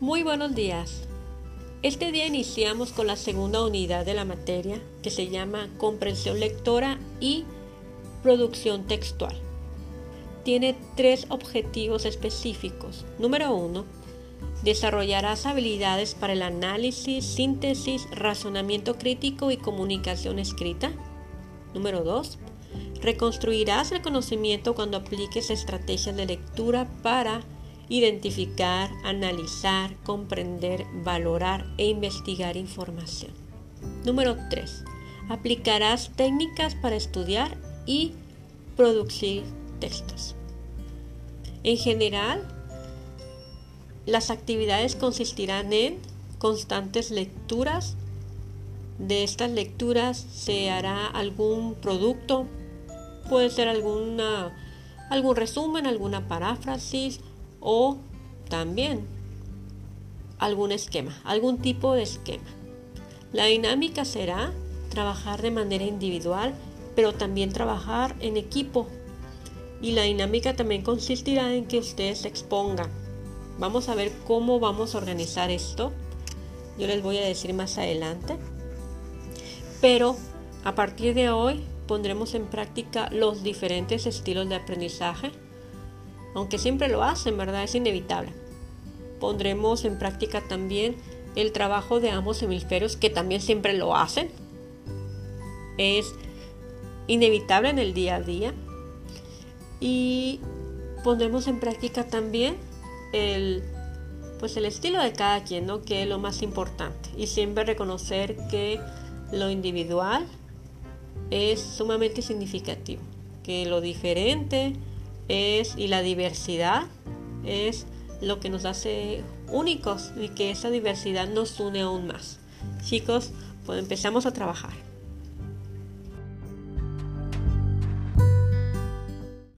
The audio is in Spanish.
Muy buenos días. Este día iniciamos con la segunda unidad de la materia que se llama comprensión lectora y producción textual. Tiene tres objetivos específicos. Número uno, desarrollarás habilidades para el análisis, síntesis, razonamiento crítico y comunicación escrita. Número dos, reconstruirás el conocimiento cuando apliques estrategias de lectura para identificar, analizar, comprender, valorar e investigar información. Número 3. Aplicarás técnicas para estudiar y producir textos. En general, las actividades consistirán en constantes lecturas. De estas lecturas se hará algún producto, puede ser alguna, algún resumen, alguna paráfrasis, o también algún esquema, algún tipo de esquema. La dinámica será trabajar de manera individual, pero también trabajar en equipo. Y la dinámica también consistirá en que ustedes se expongan. Vamos a ver cómo vamos a organizar esto. Yo les voy a decir más adelante. Pero a partir de hoy pondremos en práctica los diferentes estilos de aprendizaje aunque siempre lo hacen, ¿verdad? Es inevitable. Pondremos en práctica también el trabajo de ambos hemisferios, que también siempre lo hacen. Es inevitable en el día a día. Y pondremos en práctica también el, pues el estilo de cada quien, ¿no? Que es lo más importante. Y siempre reconocer que lo individual es sumamente significativo, que lo diferente es y la diversidad es lo que nos hace únicos y que esa diversidad nos une aún más. Chicos, pues empezamos a trabajar.